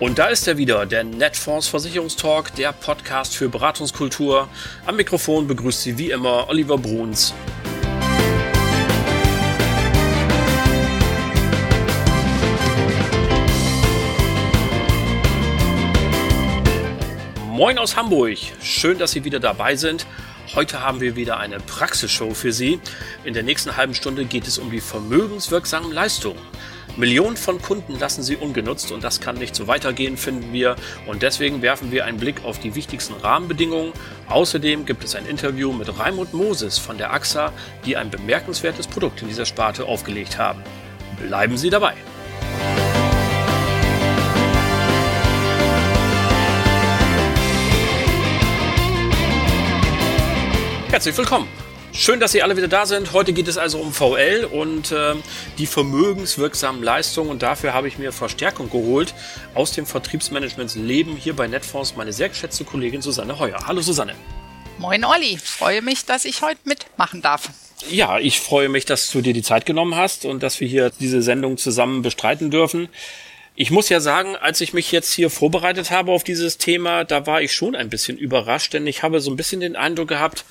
Und da ist er wieder, der Netfonds Versicherungstalk, der Podcast für Beratungskultur. Am Mikrofon begrüßt Sie wie immer Oliver Bruns. Moin aus Hamburg. Schön, dass Sie wieder dabei sind. Heute haben wir wieder eine Praxisshow für Sie. In der nächsten halben Stunde geht es um die vermögenswirksamen Leistungen. Millionen von Kunden lassen sie ungenutzt und das kann nicht so weitergehen, finden wir. Und deswegen werfen wir einen Blick auf die wichtigsten Rahmenbedingungen. Außerdem gibt es ein Interview mit Raimund Moses von der AXA, die ein bemerkenswertes Produkt in dieser Sparte aufgelegt haben. Bleiben Sie dabei! Herzlich willkommen! Schön, dass Sie alle wieder da sind. Heute geht es also um VL und äh, die vermögenswirksamen Leistungen. Und dafür habe ich mir Verstärkung geholt aus dem Vertriebsmanagements Leben hier bei Netfonds, meine sehr geschätzte Kollegin Susanne Heuer. Hallo Susanne. Moin Olli, freue mich, dass ich heute mitmachen darf. Ja, ich freue mich, dass du dir die Zeit genommen hast und dass wir hier diese Sendung zusammen bestreiten dürfen. Ich muss ja sagen, als ich mich jetzt hier vorbereitet habe auf dieses Thema, da war ich schon ein bisschen überrascht, denn ich habe so ein bisschen den Eindruck gehabt,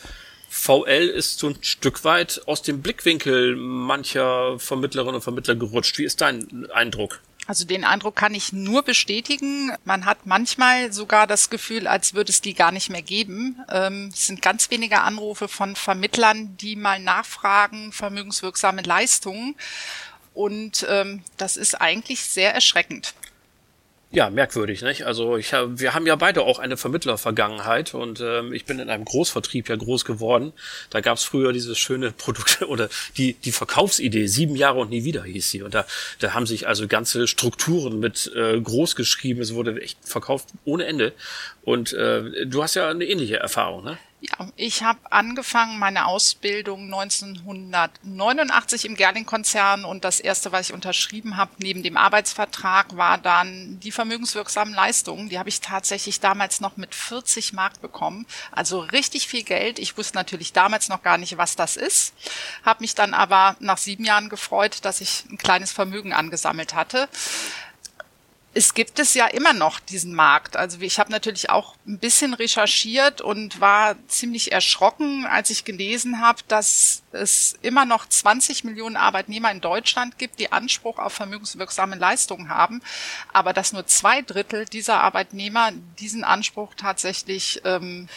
VL ist so ein Stück weit aus dem Blickwinkel mancher Vermittlerinnen und Vermittler gerutscht. Wie ist dein Eindruck? Also den Eindruck kann ich nur bestätigen. Man hat manchmal sogar das Gefühl, als würde es die gar nicht mehr geben. Ähm, es sind ganz wenige Anrufe von Vermittlern, die mal nachfragen, vermögenswirksame Leistungen. Und ähm, das ist eigentlich sehr erschreckend. Ja, merkwürdig, nicht? Also ich hab, wir haben ja beide auch eine Vermittlervergangenheit und ähm, ich bin in einem Großvertrieb ja groß geworden. Da gab's früher dieses schöne Produkt oder die die Verkaufsidee sieben Jahre und nie wieder hieß sie und da da haben sich also ganze Strukturen mit äh, groß geschrieben. Es wurde echt verkauft ohne Ende und äh, du hast ja eine ähnliche Erfahrung, ne? Ja, ich habe angefangen meine Ausbildung 1989 im Gerling-Konzern und das erste, was ich unterschrieben habe neben dem Arbeitsvertrag, war dann die vermögenswirksamen Leistungen. Die habe ich tatsächlich damals noch mit 40 Mark bekommen, also richtig viel Geld. Ich wusste natürlich damals noch gar nicht, was das ist, habe mich dann aber nach sieben Jahren gefreut, dass ich ein kleines Vermögen angesammelt hatte es gibt es ja immer noch diesen Markt. Also ich habe natürlich auch ein bisschen recherchiert und war ziemlich erschrocken, als ich gelesen habe, dass es immer noch 20 Millionen Arbeitnehmer in Deutschland gibt, die Anspruch auf vermögenswirksame Leistungen haben, aber dass nur zwei Drittel dieser Arbeitnehmer diesen Anspruch tatsächlich ähm,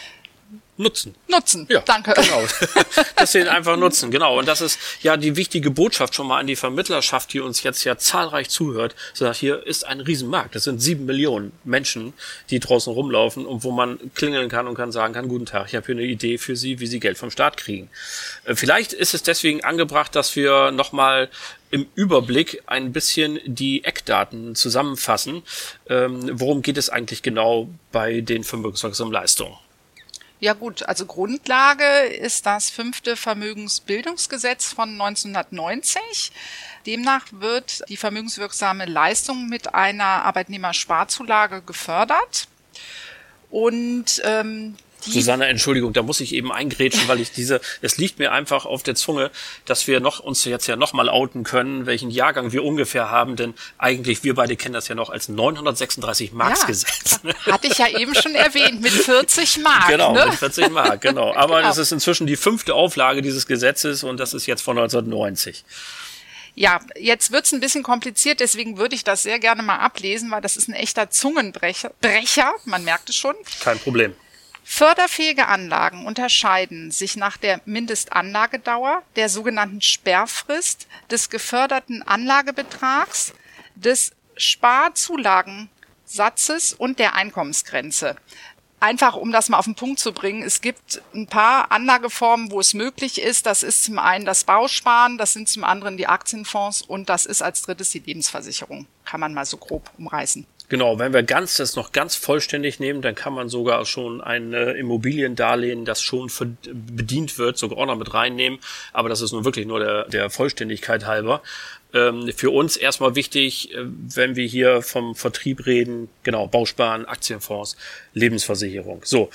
nutzen. Nutzen, ja, danke. Genau. Dass sie ihn einfach nutzen, genau. Und das ist ja die wichtige Botschaft schon mal an die Vermittlerschaft, die uns jetzt ja zahlreich zuhört. So, hier ist ein Riesenmarkt. Das sind sieben Millionen Menschen, die draußen rumlaufen und wo man klingeln kann und kann sagen kann, guten Tag, ich habe hier eine Idee für Sie, wie Sie Geld vom Staat kriegen. Äh, vielleicht ist es deswegen angebracht, dass wir nochmal im Überblick ein bisschen die Eckdaten zusammenfassen. Ähm, worum geht es eigentlich genau bei den vermögenswirksamen Leistungen? Ja gut, also Grundlage ist das fünfte Vermögensbildungsgesetz von 1990. Demnach wird die vermögenswirksame Leistung mit einer Arbeitnehmersparzulage gefördert. Und ähm, Susanne, Entschuldigung, da muss ich eben eingrätschen, weil ich diese, es liegt mir einfach auf der Zunge, dass wir noch uns jetzt ja noch mal outen können, welchen Jahrgang wir ungefähr haben, denn eigentlich wir beide kennen das ja noch als 936 Marks Gesetz. Ja, hatte ich ja eben schon erwähnt mit 40 Mark. Genau, ne? mit 40 Mark, genau. Aber genau. das ist inzwischen die fünfte Auflage dieses Gesetzes und das ist jetzt von 1990. Ja, jetzt wird's ein bisschen kompliziert, deswegen würde ich das sehr gerne mal ablesen, weil das ist ein echter Zungenbrecher. Brecher, man merkt es schon. Kein Problem. Förderfähige Anlagen unterscheiden sich nach der Mindestanlagedauer, der sogenannten Sperrfrist, des geförderten Anlagebetrags, des Sparzulagensatzes und der Einkommensgrenze. Einfach um das mal auf den Punkt zu bringen, es gibt ein paar Anlageformen, wo es möglich ist. Das ist zum einen das Bausparen, das sind zum anderen die Aktienfonds und das ist als drittes die Lebensversicherung. Kann man mal so grob umreißen. Genau, wenn wir ganz das noch ganz vollständig nehmen, dann kann man sogar schon ein äh, Immobiliendarlehen, das schon bedient wird, sogar auch noch mit reinnehmen. Aber das ist nur wirklich nur der, der Vollständigkeit halber. Ähm, für uns erstmal wichtig, äh, wenn wir hier vom Vertrieb reden, genau, Bausparen, Aktienfonds, Lebensversicherung. So.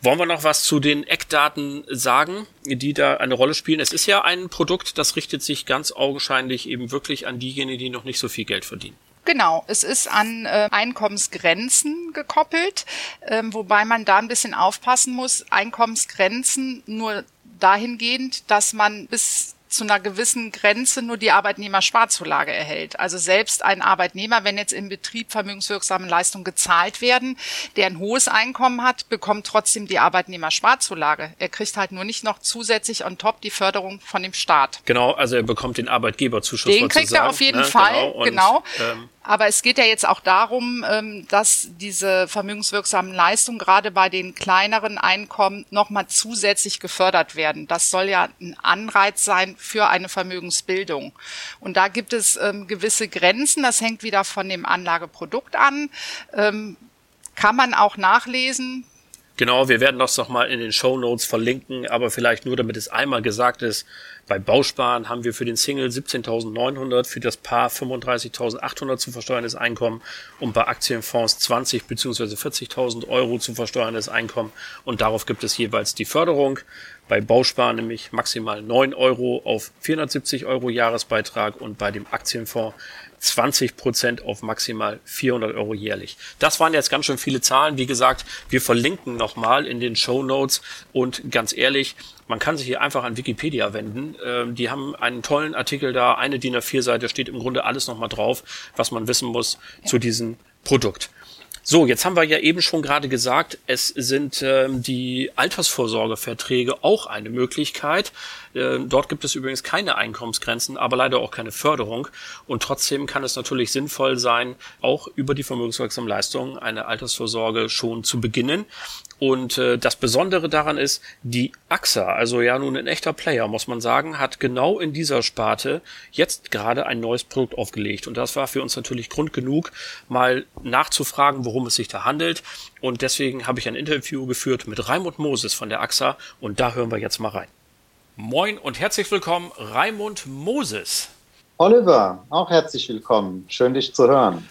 Wollen wir noch was zu den Eckdaten sagen, die da eine Rolle spielen? Es ist ja ein Produkt, das richtet sich ganz augenscheinlich eben wirklich an diejenigen, die noch nicht so viel Geld verdienen. Genau, es ist an äh, Einkommensgrenzen gekoppelt, ähm, wobei man da ein bisschen aufpassen muss. Einkommensgrenzen nur dahingehend, dass man bis zu einer gewissen Grenze nur die Arbeitnehmersparzulage erhält. Also selbst ein Arbeitnehmer, wenn jetzt im Betrieb vermögenswirksame Leistungen gezahlt werden, der ein hohes Einkommen hat, bekommt trotzdem die Arbeitnehmersparzulage. Er kriegt halt nur nicht noch zusätzlich on top die Förderung von dem Staat. Genau, also er bekommt den Arbeitgeberzuschuss. Den kriegt er auf jeden ne? Fall, genau. Und, genau. Ähm, aber es geht ja jetzt auch darum, ähm, dass diese vermögenswirksamen Leistungen gerade bei den kleineren Einkommen nochmal zusätzlich gefördert werden. Das soll ja ein Anreiz sein für eine Vermögensbildung. Und da gibt es ähm, gewisse Grenzen. Das hängt wieder von dem Anlageprodukt an. Ähm, kann man auch nachlesen. Genau, wir werden das nochmal in den Show Notes verlinken, aber vielleicht nur, damit es einmal gesagt ist, bei Bausparen haben wir für den Single 17.900, für das Paar 35.800 zu versteuerndes Einkommen und bei Aktienfonds 20 bzw. 40.000 Euro zu versteuerndes Einkommen und darauf gibt es jeweils die Förderung. Bei Bausparen nämlich maximal 9 Euro auf 470 Euro Jahresbeitrag und bei dem Aktienfonds 20 Prozent auf maximal 400 Euro jährlich. Das waren jetzt ganz schön viele Zahlen. Wie gesagt, wir verlinken nochmal in den Show Notes und ganz ehrlich, man kann sich hier einfach an Wikipedia wenden. Ähm, die haben einen tollen Artikel da, eine DIN A4-Seite, steht im Grunde alles nochmal drauf, was man wissen muss ja. zu diesem Produkt. So, jetzt haben wir ja eben schon gerade gesagt, es sind ähm, die Altersvorsorgeverträge auch eine Möglichkeit. Äh, dort gibt es übrigens keine Einkommensgrenzen, aber leider auch keine Förderung. Und trotzdem kann es natürlich sinnvoll sein, auch über die vermögenswirksamen Leistungen eine Altersvorsorge schon zu beginnen. Und äh, das Besondere daran ist, die AXA, also ja nun ein echter Player, muss man sagen, hat genau in dieser Sparte jetzt gerade ein neues Produkt aufgelegt. Und das war für uns natürlich Grund genug, mal nachzufragen, worum es sich da handelt. Und deswegen habe ich ein Interview geführt mit Raimund Moses von der AXA und da hören wir jetzt mal rein. Moin und herzlich willkommen, Raimund Moses. Oliver, auch herzlich willkommen. Schön, dich zu hören.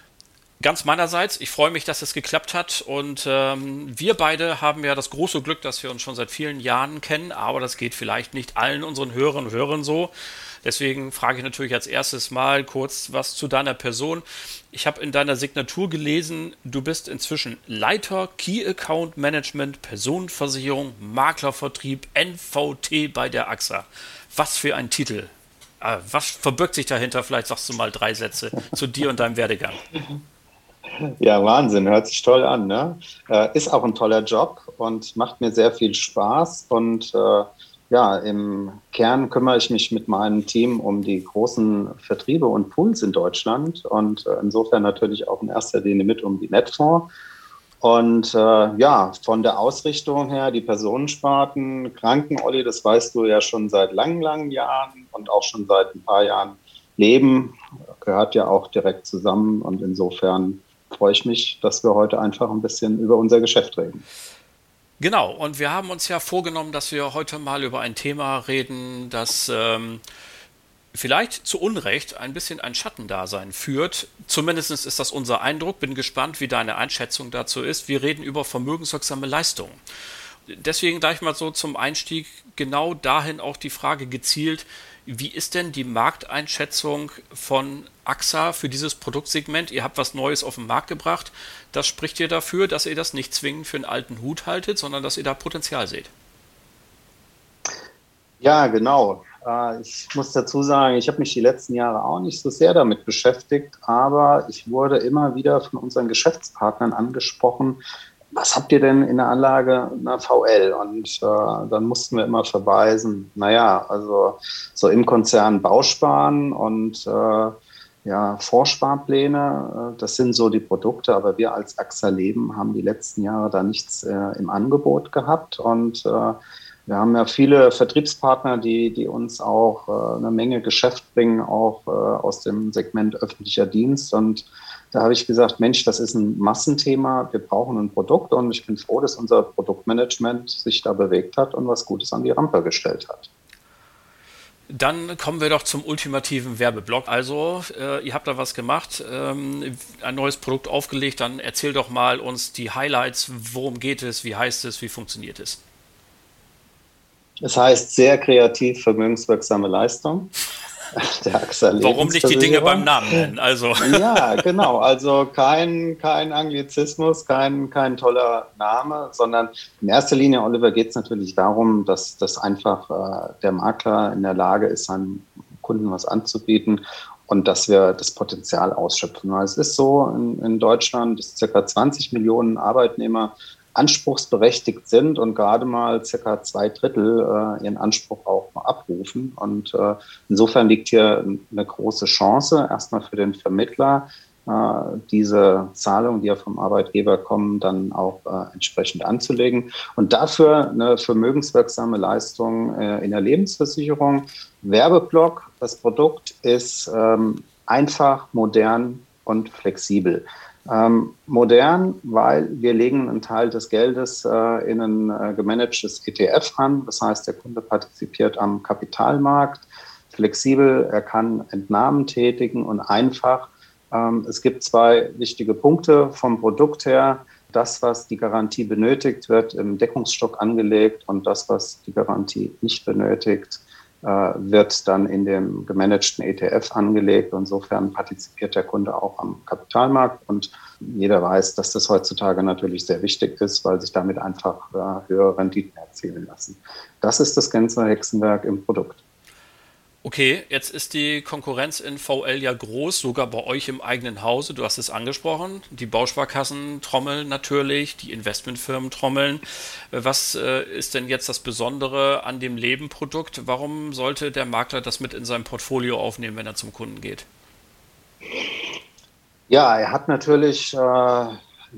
Ganz meinerseits, ich freue mich, dass es geklappt hat. Und ähm, wir beide haben ja das große Glück, dass wir uns schon seit vielen Jahren kennen, aber das geht vielleicht nicht allen unseren Hörern und Hörern so. Deswegen frage ich natürlich als erstes mal kurz was zu deiner Person. Ich habe in deiner Signatur gelesen, du bist inzwischen Leiter Key Account Management, Personenversicherung, Maklervertrieb, NVT bei der AXA. Was für ein Titel. Äh, was verbirgt sich dahinter? Vielleicht sagst du mal drei Sätze zu dir und deinem Werdegang. Ja, Wahnsinn, hört sich toll an. Ne? Äh, ist auch ein toller Job und macht mir sehr viel Spaß. Und äh, ja, im Kern kümmere ich mich mit meinem Team um die großen Vertriebe und Pools in Deutschland und äh, insofern natürlich auch in erster Linie mit um die Netfonds. Und äh, ja, von der Ausrichtung her, die Personensparten, Kranken, Olli, das weißt du ja schon seit langen, langen Jahren und auch schon seit ein paar Jahren Leben, gehört ja auch direkt zusammen. Und insofern freue ich mich, dass wir heute einfach ein bisschen über unser Geschäft reden. Genau, und wir haben uns ja vorgenommen, dass wir heute mal über ein Thema reden, das ähm, vielleicht zu Unrecht ein bisschen ein Schattendasein führt. Zumindest ist das unser Eindruck. Bin gespannt, wie deine Einschätzung dazu ist. Wir reden über vermögenswirksame Leistungen. Deswegen gleich mal so zum Einstieg genau dahin auch die Frage gezielt, wie ist denn die Markteinschätzung von AXA für dieses Produktsegment? Ihr habt was Neues auf den Markt gebracht. Das spricht ihr dafür, dass ihr das nicht zwingend für einen alten Hut haltet, sondern dass ihr da Potenzial seht. Ja, genau. Äh, ich muss dazu sagen, ich habe mich die letzten Jahre auch nicht so sehr damit beschäftigt, aber ich wurde immer wieder von unseren Geschäftspartnern angesprochen, was habt ihr denn in der Anlage? Na, VL. Und äh, dann mussten wir immer verweisen, naja, also so im Konzern Bausparen und äh, ja, Vorsparpläne, äh, das sind so die Produkte, aber wir als AXA Leben haben die letzten Jahre da nichts äh, im Angebot gehabt und äh, wir haben ja viele Vertriebspartner, die, die uns auch eine Menge Geschäft bringen, auch aus dem Segment öffentlicher Dienst und da habe ich gesagt, Mensch, das ist ein Massenthema, wir brauchen ein Produkt und ich bin froh, dass unser Produktmanagement sich da bewegt hat und was Gutes an die Rampe gestellt hat. Dann kommen wir doch zum ultimativen Werbeblock. Also, äh, ihr habt da was gemacht, ähm, ein neues Produkt aufgelegt, dann erzähl doch mal uns die Highlights, worum geht es, wie heißt es, wie funktioniert es? Es heißt sehr kreativ vermögenswirksame Leistung. der AXA Warum nicht die Dinge beim Namen nennen? Also. Ja, genau. Also kein, kein Anglizismus, kein, kein toller Name, sondern in erster Linie, Oliver, geht es natürlich darum, dass, dass einfach äh, der Makler in der Lage ist, seinem Kunden was anzubieten und dass wir das Potenzial ausschöpfen. Weil es ist so in, in Deutschland, dass ca. 20 Millionen Arbeitnehmer anspruchsberechtigt sind und gerade mal circa zwei Drittel äh, ihren Anspruch auch abrufen. Und äh, insofern liegt hier eine große Chance, erstmal für den Vermittler, äh, diese Zahlungen, die ja vom Arbeitgeber kommen, dann auch äh, entsprechend anzulegen. Und dafür eine vermögenswirksame Leistung äh, in der Lebensversicherung. Werbeblock, das Produkt ist ähm, einfach, modern und flexibel. Ähm, modern, weil wir legen einen Teil des Geldes äh, in ein äh, gemanagtes ETF an. Das heißt, der Kunde partizipiert am Kapitalmarkt. Flexibel, er kann Entnahmen tätigen und einfach. Ähm, es gibt zwei wichtige Punkte vom Produkt her. Das, was die Garantie benötigt, wird im Deckungsstock angelegt und das, was die Garantie nicht benötigt, wird dann in dem gemanagten ETF angelegt. Insofern partizipiert der Kunde auch am Kapitalmarkt und jeder weiß, dass das heutzutage natürlich sehr wichtig ist, weil sich damit einfach äh, höhere Renditen erzielen lassen. Das ist das ganze Hexenwerk im Produkt. Okay, jetzt ist die Konkurrenz in VL ja groß, sogar bei euch im eigenen Hause. Du hast es angesprochen. Die Bausparkassen trommeln natürlich, die Investmentfirmen trommeln. Was äh, ist denn jetzt das Besondere an dem Lebenprodukt? Warum sollte der Makler das mit in sein Portfolio aufnehmen, wenn er zum Kunden geht? Ja, er hat natürlich äh,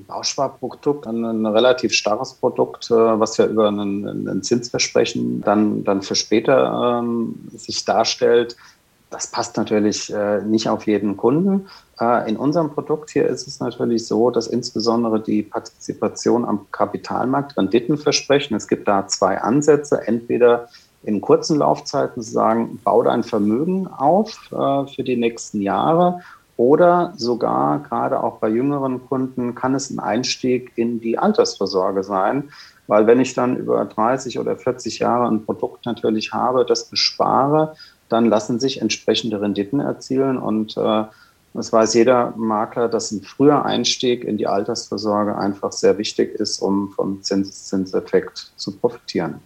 Bausparprodukt, ein, ein, relativ starres Produkt, äh, was ja über ein, Zinsversprechen dann, dann für später ähm, sich darstellt. Das passt natürlich äh, nicht auf jeden Kunden. Äh, in unserem Produkt hier ist es natürlich so, dass insbesondere die Partizipation am Kapitalmarkt Renditen versprechen. Es gibt da zwei Ansätze. Entweder in kurzen Laufzeiten zu sagen, bau dein Vermögen auf äh, für die nächsten Jahre oder sogar gerade auch bei jüngeren Kunden kann es ein Einstieg in die Altersvorsorge sein, weil wenn ich dann über 30 oder 40 Jahre ein Produkt natürlich habe, das bespare, dann lassen sich entsprechende Renditen erzielen und äh, das weiß jeder Makler, dass ein früher Einstieg in die Altersvorsorge einfach sehr wichtig ist, um vom Zinseszinseffekt zu profitieren.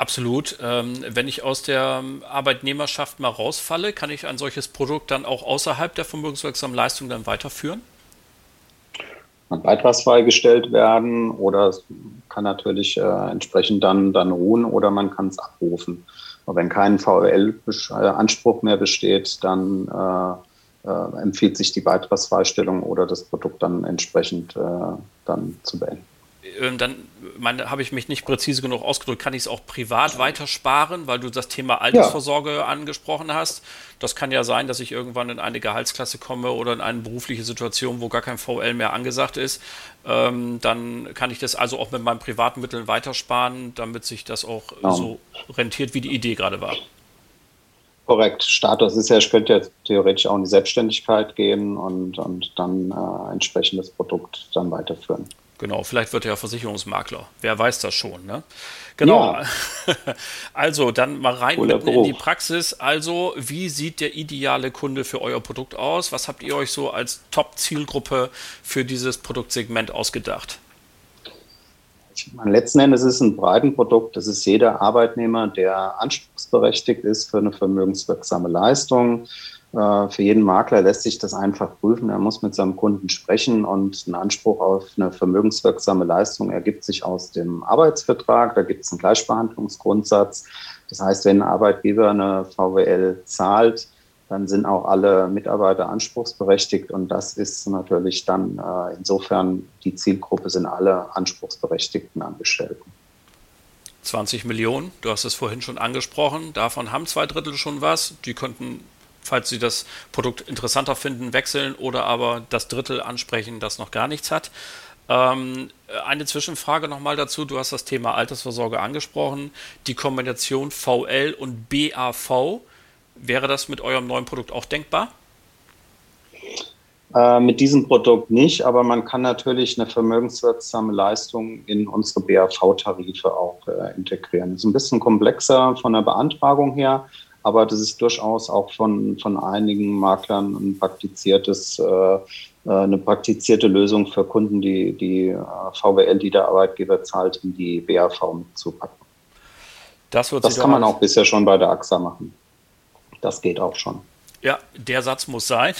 Absolut. Ähm, wenn ich aus der Arbeitnehmerschaft mal rausfalle, kann ich ein solches Produkt dann auch außerhalb der vermögenswirksamen Leistung dann weiterführen? Kann beitragsfrei gestellt werden oder kann natürlich äh, entsprechend dann, dann ruhen oder man kann es abrufen. Aber wenn kein VL-Anspruch mehr besteht, dann äh, äh, empfiehlt sich die Beitragsfreistellung oder das Produkt dann entsprechend äh, dann zu beenden. Ähm, dann habe ich mich nicht präzise genug ausgedrückt, kann ich es auch privat weitersparen, weil du das Thema Altersvorsorge ja. angesprochen hast. Das kann ja sein, dass ich irgendwann in eine Gehaltsklasse komme oder in eine berufliche Situation, wo gar kein VL mehr angesagt ist. Ähm, dann kann ich das also auch mit meinen privaten Mitteln weitersparen, damit sich das auch genau. so rentiert, wie die Idee gerade war. Korrekt. Status ist ja, ich könnte ja theoretisch auch in die Selbstständigkeit gehen und, und dann äh, entsprechendes Produkt dann weiterführen. Genau, vielleicht wird er ja Versicherungsmakler. Wer weiß das schon, ne? Genau. Ja. Also, dann mal rein mitten in die Praxis. Also, wie sieht der ideale Kunde für euer Produkt aus? Was habt ihr euch so als Top-Zielgruppe für dieses Produktsegment ausgedacht? Meine, letzten Endes ist es ein Breitenprodukt. Das ist jeder Arbeitnehmer, der anspruchsberechtigt ist für eine vermögenswirksame Leistung für jeden Makler lässt sich das einfach prüfen. Er muss mit seinem Kunden sprechen und ein Anspruch auf eine vermögenswirksame Leistung ergibt sich aus dem Arbeitsvertrag. Da gibt es einen Gleichbehandlungsgrundsatz. Das heißt, wenn ein Arbeitgeber eine VWL zahlt, dann sind auch alle Mitarbeiter anspruchsberechtigt und das ist natürlich dann äh, insofern die Zielgruppe sind alle anspruchsberechtigten Angestellten. 20 Millionen, du hast es vorhin schon angesprochen, davon haben zwei Drittel schon was, die könnten falls Sie das Produkt interessanter finden, wechseln oder aber das Drittel ansprechen, das noch gar nichts hat. Ähm, eine Zwischenfrage nochmal dazu. Du hast das Thema Altersvorsorge angesprochen. Die Kombination VL und BAV, wäre das mit eurem neuen Produkt auch denkbar? Äh, mit diesem Produkt nicht, aber man kann natürlich eine vermögenswirksame Leistung in unsere BAV-Tarife auch äh, integrieren. Ist ein bisschen komplexer von der Beantragung her, aber das ist durchaus auch von, von einigen Maklern ein praktiziertes, äh, äh eine praktizierte Lösung für Kunden, die die äh, VWL, die der Arbeitgeber zahlt, in die BAV mitzupacken. Das, das kann man auch bisher schon bei der AXA machen. Das geht auch schon. Ja, der Satz muss sein.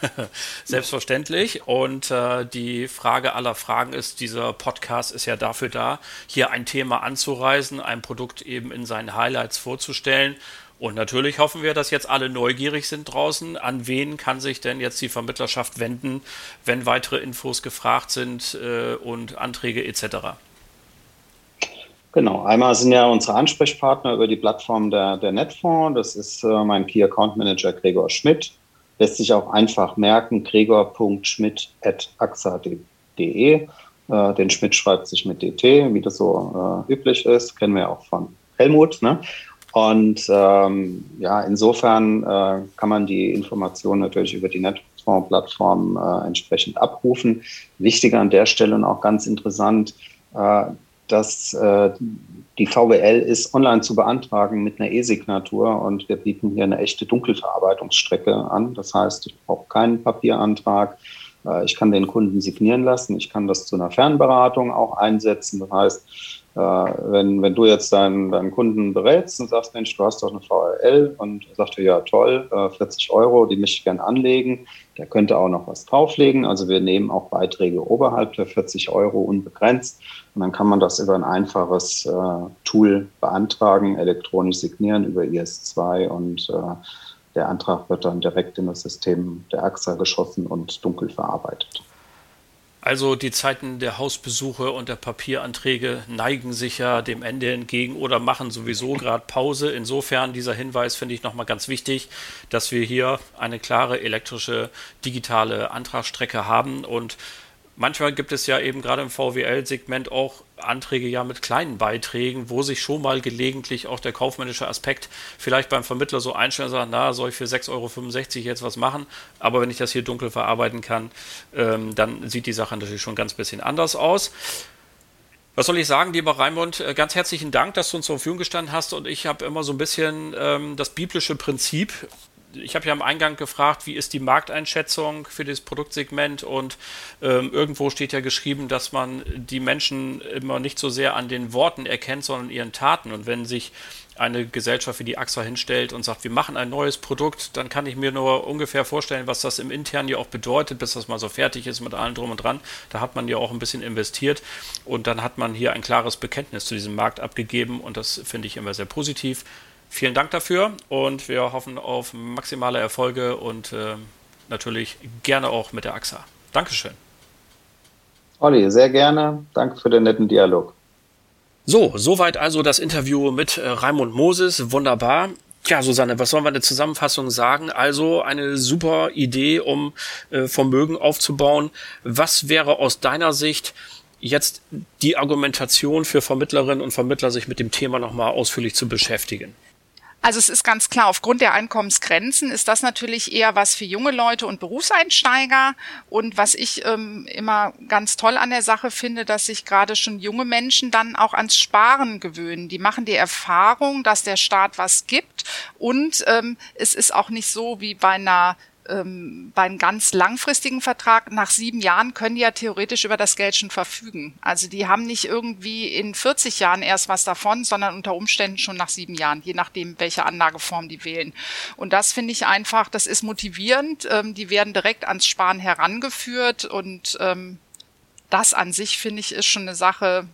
Selbstverständlich. Und äh, die Frage aller Fragen ist, dieser Podcast ist ja dafür da, hier ein Thema anzureisen, ein Produkt eben in seinen Highlights vorzustellen. Und natürlich hoffen wir, dass jetzt alle neugierig sind draußen. An wen kann sich denn jetzt die Vermittlerschaft wenden, wenn weitere Infos gefragt sind äh, und Anträge etc.? Genau, einmal sind ja unsere Ansprechpartner über die Plattform der, der Netfonds. Das ist äh, mein Key Account Manager Gregor Schmidt. Lässt sich auch einfach merken, gregor.schmidt.axa.de. Äh, den Schmidt schreibt sich mit DT, wie das so äh, üblich ist. Kennen wir auch von Helmut. Ne? Und ähm, ja, insofern äh, kann man die Informationen natürlich über die Netfonds-Plattform äh, entsprechend abrufen. Wichtiger an der Stelle und auch ganz interessant, äh, dass äh, die VWL ist online zu beantragen mit einer E-Signatur und wir bieten hier eine echte Dunkelverarbeitungsstrecke an. Das heißt, ich brauche keinen Papierantrag. Äh, ich kann den Kunden signieren lassen. Ich kann das zu einer Fernberatung auch einsetzen. Das heißt, wenn, wenn du jetzt deinen, deinen Kunden berätst und sagst, Mensch, du hast doch eine VRL und er sagt ja toll, 40 äh, Euro, die möchte ich gerne anlegen, der könnte auch noch was drauflegen. Also wir nehmen auch Beiträge oberhalb der 40 Euro unbegrenzt und dann kann man das über ein einfaches äh, Tool beantragen, elektronisch signieren über IS2 und äh, der Antrag wird dann direkt in das System der AXA geschossen und dunkel verarbeitet. Also die Zeiten der Hausbesuche und der Papieranträge neigen sich ja dem Ende entgegen oder machen sowieso gerade Pause. Insofern dieser Hinweis finde ich nochmal ganz wichtig, dass wir hier eine klare elektrische digitale Antragsstrecke haben und manchmal gibt es ja eben gerade im VWL-Segment auch Anträge ja mit kleinen Beiträgen, wo sich schon mal gelegentlich auch der kaufmännische Aspekt vielleicht beim Vermittler so einstellen sagt, na, soll ich für 6,65 Euro jetzt was machen? Aber wenn ich das hier dunkel verarbeiten kann, ähm, dann sieht die Sache natürlich schon ganz bisschen anders aus. Was soll ich sagen, lieber Raimund? Äh, ganz herzlichen Dank, dass du uns zur Verfügung gestanden hast. Und ich habe immer so ein bisschen ähm, das biblische Prinzip ich habe ja am Eingang gefragt, wie ist die Markteinschätzung für das Produktsegment und ähm, irgendwo steht ja geschrieben, dass man die Menschen immer nicht so sehr an den Worten erkennt, sondern ihren Taten. Und wenn sich eine Gesellschaft wie die AXA hinstellt und sagt, wir machen ein neues Produkt, dann kann ich mir nur ungefähr vorstellen, was das im Internen ja auch bedeutet, bis das mal so fertig ist mit allem drum und dran. Da hat man ja auch ein bisschen investiert und dann hat man hier ein klares Bekenntnis zu diesem Markt abgegeben und das finde ich immer sehr positiv. Vielen Dank dafür und wir hoffen auf maximale Erfolge und äh, natürlich gerne auch mit der AXA. Dankeschön. Olli, sehr gerne. Danke für den netten Dialog. So, soweit also das Interview mit äh, Raimund Moses. Wunderbar. Ja, Susanne, was sollen wir in der Zusammenfassung sagen? Also eine super Idee, um äh, Vermögen aufzubauen. Was wäre aus deiner Sicht jetzt die Argumentation für Vermittlerinnen und Vermittler, sich mit dem Thema nochmal ausführlich zu beschäftigen? Also es ist ganz klar, aufgrund der Einkommensgrenzen ist das natürlich eher was für junge Leute und Berufseinsteiger. Und was ich ähm, immer ganz toll an der Sache finde, dass sich gerade schon junge Menschen dann auch ans Sparen gewöhnen. Die machen die Erfahrung, dass der Staat was gibt. Und ähm, es ist auch nicht so wie bei einer ähm, beim ganz langfristigen Vertrag, nach sieben Jahren können die ja theoretisch über das Geld schon verfügen. Also die haben nicht irgendwie in 40 Jahren erst was davon, sondern unter Umständen schon nach sieben Jahren, je nachdem, welche Anlageform die wählen. Und das finde ich einfach, das ist motivierend. Ähm, die werden direkt ans Sparen herangeführt und ähm, das an sich, finde ich, ist schon eine Sache,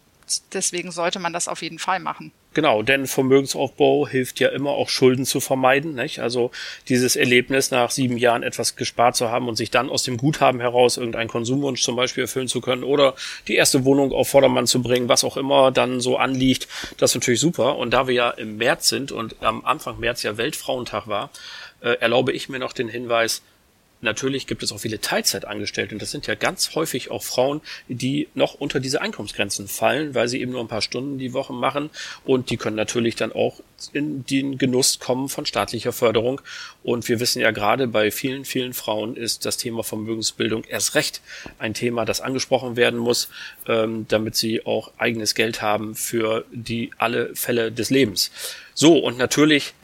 deswegen sollte man das auf jeden Fall machen. Genau, denn Vermögensaufbau hilft ja immer auch Schulden zu vermeiden. Nicht? Also dieses Erlebnis, nach sieben Jahren etwas gespart zu haben und sich dann aus dem Guthaben heraus irgendeinen Konsumwunsch zum Beispiel erfüllen zu können oder die erste Wohnung auf Vordermann zu bringen, was auch immer dann so anliegt, das ist natürlich super. Und da wir ja im März sind und am Anfang März ja Weltfrauentag war, äh, erlaube ich mir noch den Hinweis, natürlich gibt es auch viele Teilzeitangestellte und das sind ja ganz häufig auch Frauen, die noch unter diese Einkommensgrenzen fallen, weil sie eben nur ein paar Stunden die Woche machen und die können natürlich dann auch in den Genuss kommen von staatlicher Förderung. Und wir wissen ja gerade bei vielen, vielen Frauen ist das Thema Vermögensbildung erst recht ein Thema, das angesprochen werden muss, ähm, damit sie auch eigenes Geld haben für die alle Fälle des Lebens. So, und natürlich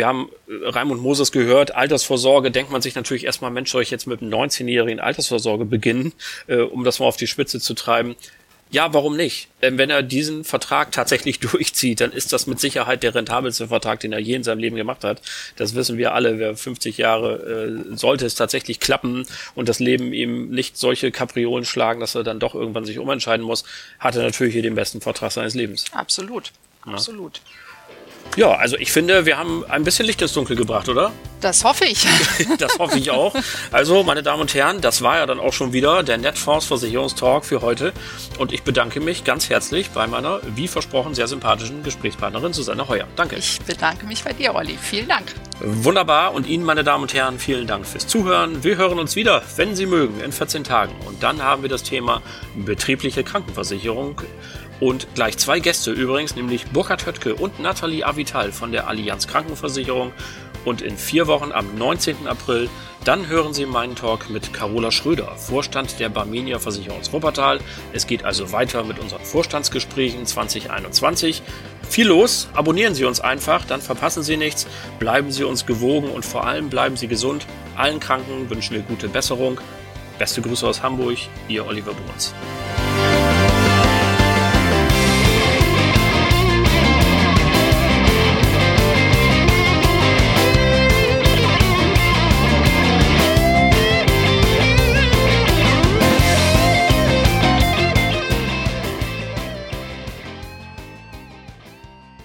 Wir haben äh, Raimund Moses gehört, Altersvorsorge, denkt man sich natürlich erstmal, Mensch, soll ich jetzt mit einem 19-jährigen Altersvorsorge beginnen, äh, um das mal auf die Spitze zu treiben. Ja, warum nicht? Denn wenn er diesen Vertrag tatsächlich durchzieht, dann ist das mit Sicherheit der rentabelste Vertrag, den er je in seinem Leben gemacht hat. Das wissen wir alle. Wer 50 Jahre äh, sollte es tatsächlich klappen und das Leben ihm nicht solche Kapriolen schlagen, dass er dann doch irgendwann sich umentscheiden muss, hat er natürlich hier den besten Vertrag seines Lebens. Absolut. Absolut. Ja, also ich finde, wir haben ein bisschen Licht ins Dunkel gebracht, oder? Das hoffe ich. das hoffe ich auch. Also, meine Damen und Herren, das war ja dann auch schon wieder der Netfonds Versicherungstalk für heute. Und ich bedanke mich ganz herzlich bei meiner, wie versprochen, sehr sympathischen Gesprächspartnerin Susanne Heuer. Danke. Ich bedanke mich bei dir, Olli. Vielen Dank. Wunderbar. Und Ihnen, meine Damen und Herren, vielen Dank fürs Zuhören. Wir hören uns wieder, wenn Sie mögen, in 14 Tagen. Und dann haben wir das Thema betriebliche Krankenversicherung und gleich zwei Gäste übrigens, nämlich Burkhard Höttke und Nathalie Avital von der Allianz Krankenversicherung. Und in vier Wochen am 19. April, dann hören Sie meinen Talk mit Carola Schröder, Vorstand der Barmenia Versicherungs Wuppertal. Es geht also weiter mit unseren Vorstandsgesprächen 2021. Viel los, abonnieren Sie uns einfach, dann verpassen Sie nichts, bleiben Sie uns gewogen und vor allem bleiben Sie gesund. Allen Kranken wünschen wir gute Besserung. Beste Grüße aus Hamburg, Ihr Oliver Bruns.